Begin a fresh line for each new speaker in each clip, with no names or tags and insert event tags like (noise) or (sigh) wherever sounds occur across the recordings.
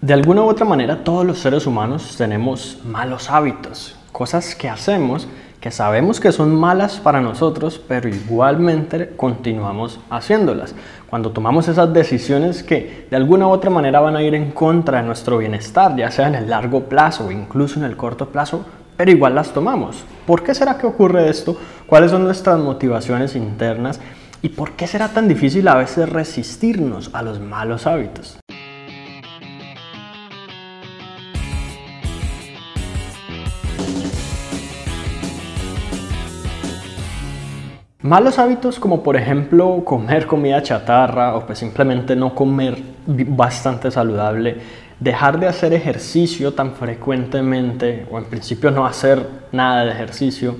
De alguna u otra manera, todos los seres humanos tenemos malos hábitos, cosas que hacemos que sabemos que son malas para nosotros, pero igualmente continuamos haciéndolas. Cuando tomamos esas decisiones que de alguna u otra manera van a ir en contra de nuestro bienestar, ya sea en el largo plazo o incluso en el corto plazo, pero igual las tomamos. ¿Por qué será que ocurre esto? ¿Cuáles son nuestras motivaciones internas? ¿Y por qué será tan difícil a veces resistirnos a los malos hábitos? Malos hábitos como por ejemplo comer comida chatarra o pues simplemente no comer bastante saludable, dejar de hacer ejercicio tan frecuentemente o en principio no hacer nada de ejercicio,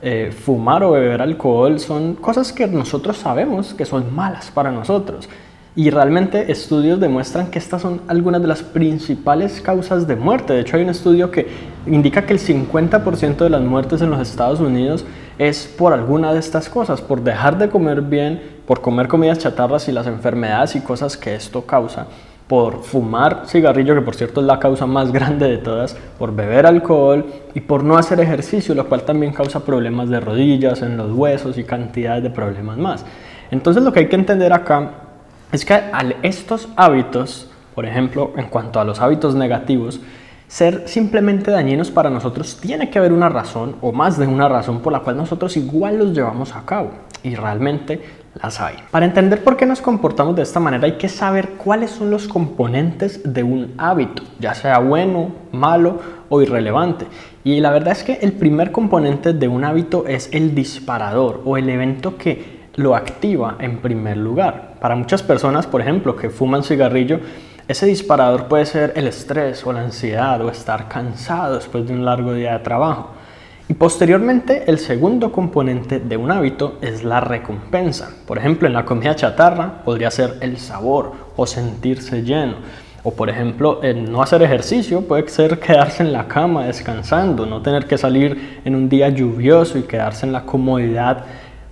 eh, fumar o beber alcohol son cosas que nosotros sabemos que son malas para nosotros. Y realmente estudios demuestran que estas son algunas de las principales causas de muerte. De hecho, hay un estudio que indica que el 50% de las muertes en los Estados Unidos es por alguna de estas cosas, por dejar de comer bien, por comer comidas chatarras y las enfermedades y cosas que esto causa, por fumar cigarrillo, que por cierto es la causa más (laughs) grande de todas, por beber alcohol y por no hacer ejercicio, lo cual también causa problemas de rodillas, en los huesos y cantidades de problemas más. Entonces lo que hay que entender acá es que estos hábitos, por ejemplo, en cuanto a los hábitos negativos, ser simplemente dañinos para nosotros, tiene que haber una razón o más de una razón por la cual nosotros igual los llevamos a cabo. Y realmente las hay. Para entender por qué nos comportamos de esta manera hay que saber cuáles son los componentes de un hábito, ya sea bueno, malo o irrelevante. Y la verdad es que el primer componente de un hábito es el disparador o el evento que lo activa en primer lugar. Para muchas personas, por ejemplo, que fuman cigarrillo, ese disparador puede ser el estrés o la ansiedad o estar cansado después de un largo día de trabajo. Y posteriormente, el segundo componente de un hábito es la recompensa. Por ejemplo, en la comida chatarra podría ser el sabor o sentirse lleno. O por ejemplo, en no hacer ejercicio puede ser (laughs) quedarse en la cama descansando, no tener que salir en un día lluvioso y quedarse en la comodidad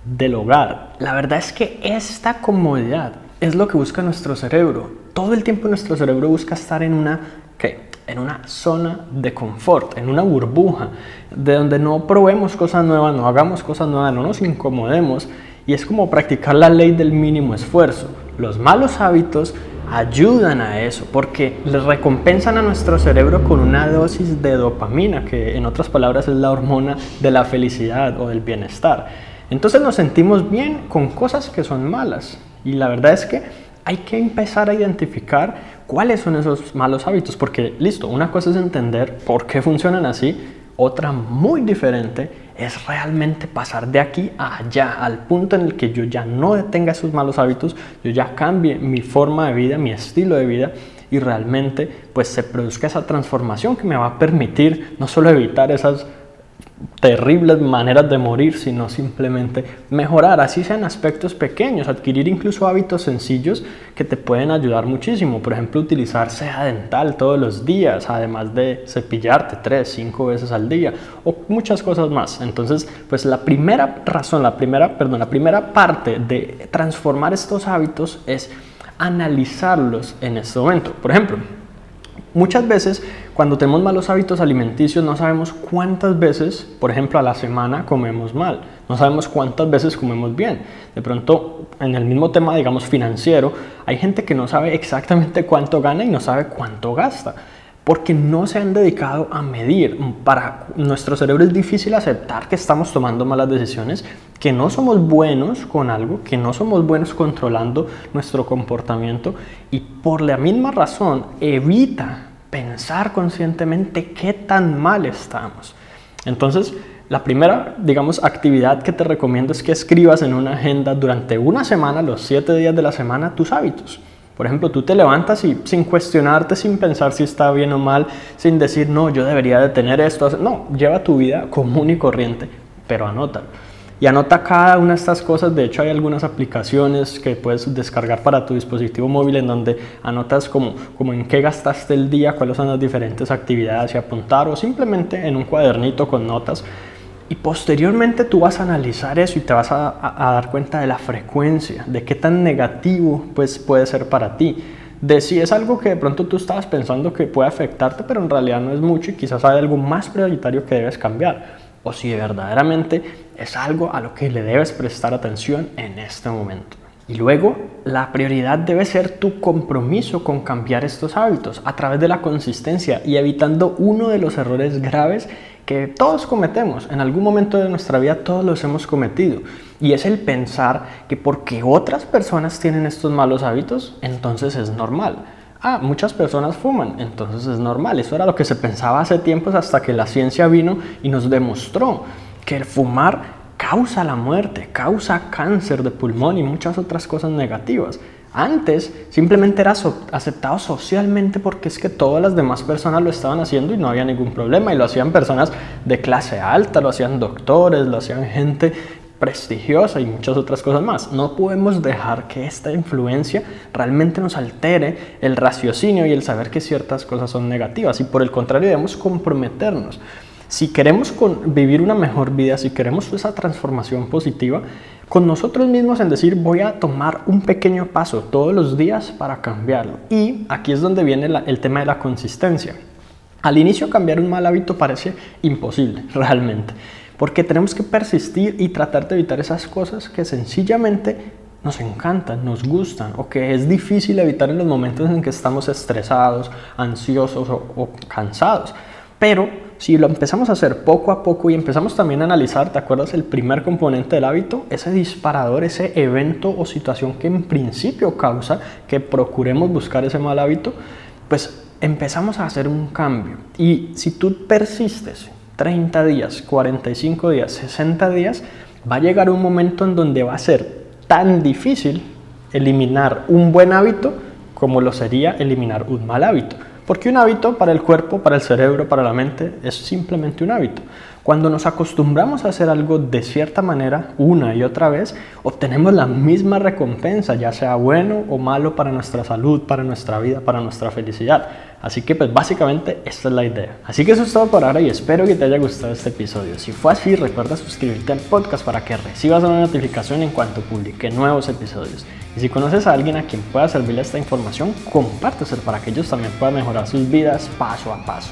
del hogar. La verdad es que esta comodidad es lo que busca nuestro cerebro. Todo el tiempo nuestro cerebro busca estar en una, ¿qué? En una zona de confort, en una burbuja, de donde no probemos cosas nuevas, no hagamos cosas nuevas, no nos incomodemos. Y es como practicar la ley del mínimo esfuerzo. Los malos hábitos ayudan a eso porque le recompensan a nuestro cerebro con una dosis de dopamina, que en otras palabras es la hormona de la felicidad o del bienestar. Entonces nos sentimos bien con cosas que son malas. Y la verdad es que hay que empezar a identificar cuáles son esos malos hábitos. Porque, listo, una cosa es entender por qué funcionan así, otra muy diferente es realmente pasar de aquí a allá, al punto en el que yo ya no tenga esos malos hábitos, yo ya cambie mi forma de vida, mi estilo de vida y realmente pues se produzca esa transformación que me va a permitir no solo evitar esas terribles maneras de morir, sino simplemente mejorar, así sean aspectos pequeños, adquirir incluso hábitos sencillos que te pueden ayudar muchísimo. Por ejemplo, utilizar seda dental todos los días, además de cepillarte tres, cinco veces al día o muchas cosas más. Entonces, pues la primera razón, la primera, perdón, la primera parte de transformar estos hábitos es analizarlos en este momento. Por ejemplo, Muchas veces cuando tenemos malos hábitos alimenticios no sabemos cuántas veces, por ejemplo, a la semana comemos mal, no sabemos cuántas veces comemos bien. De pronto, en el mismo tema, digamos, financiero, hay gente que no sabe exactamente cuánto gana y no sabe cuánto gasta porque no se han dedicado a medir. Para nuestro cerebro es difícil aceptar que estamos tomando malas decisiones, que no somos buenos con algo, que no somos buenos controlando nuestro comportamiento y por la misma razón evita pensar conscientemente qué tan mal estamos. Entonces, la primera, digamos, actividad que te recomiendo es que escribas en una agenda durante una semana, los siete días de la semana, tus hábitos. Por ejemplo, tú te levantas y sin cuestionarte, sin pensar si está bien o mal, sin decir, no, yo debería de tener esto. No, lleva tu vida común y corriente, pero anota. Y anota cada una de estas cosas. De hecho, hay algunas aplicaciones que puedes descargar para tu dispositivo móvil en donde anotas como, como en qué gastaste el día, cuáles son las diferentes actividades y apuntar o simplemente en un cuadernito con notas. Y posteriormente tú vas a analizar eso y te vas a, dar cuenta de la frecuencia, de qué tan negativo pues, puede ser para ti, de si es algo que de pronto tú estabas pensando que puede afectarte, pero en realidad no es mucho y quizás hay algo más prioritario que debes cambiar, o si verdaderamente es algo a lo que le debes prestar atención en este momento. Y luego, la prioridad debe ser tu compromiso con cambiar estos hábitos a través de la consistencia y evitando uno de los errores graves que todos cometemos. En algún momento de nuestra vida todos los hemos cometido. Y es el pensar que porque otras personas tienen estos malos hábitos, entonces es normal. Ah, muchas personas fuman, entonces es normal. Eso era lo que se pensaba hace tiempos hasta que la ciencia vino y nos demostró que el fumar causa la muerte, causa cáncer de pulmón y muchas otras cosas negativas. Antes simplemente era aceptado socialmente porque es que todas las demás personas lo estaban haciendo y no había ningún problema y lo hacían personas de clase alta, lo hacían doctores, lo hacían gente prestigiosa y muchas otras cosas más. No podemos dejar que esta influencia realmente nos altere el raciocinio y el saber que ciertas cosas son negativas y por el contrario debemos comprometernos si queremos vivir una mejor vida, si queremos esa transformación positiva, con nosotros mismos en decir voy a tomar un pequeño paso todos los días para cambiarlo. Y aquí es donde viene el tema de la consistencia. Al inicio cambiar un mal hábito parece imposible, (laughs) realmente, porque tenemos que persistir y tratar de evitar esas cosas que sencillamente nos encantan, nos gustan o que es difícil evitar en los momentos en que estamos estresados, ansiosos o, o cansados. Pero si lo empezamos a hacer poco a poco y empezamos también a analizar, ¿te acuerdas el primer componente del hábito? Ese disparador, ese evento o situación que en principio causa que procuremos buscar ese mal hábito, pues empezamos a hacer un cambio. Y si tú persistes 30 días, 45 días, 60 días, va a llegar un momento en donde va a ser tan difícil eliminar un buen hábito como lo sería eliminar un mal hábito. Porque un hábito para el cuerpo, para el cerebro, para la mente es simplemente un hábito. Cuando nos acostumbramos a hacer algo de cierta manera una y otra vez, obtenemos la misma recompensa, ya sea bueno o malo para nuestra salud, para nuestra vida, para nuestra felicidad. Así que pues básicamente esta es la idea. Así que eso es todo por ahora y espero que te haya gustado este episodio. Si fue así, recuerda suscribirte al podcast para que recibas una notificación en cuanto publique nuevos episodios. Y si conoces a alguien a quien pueda servirle esta información, compárteselo para que ellos también puedan mejorar sus vidas paso a paso.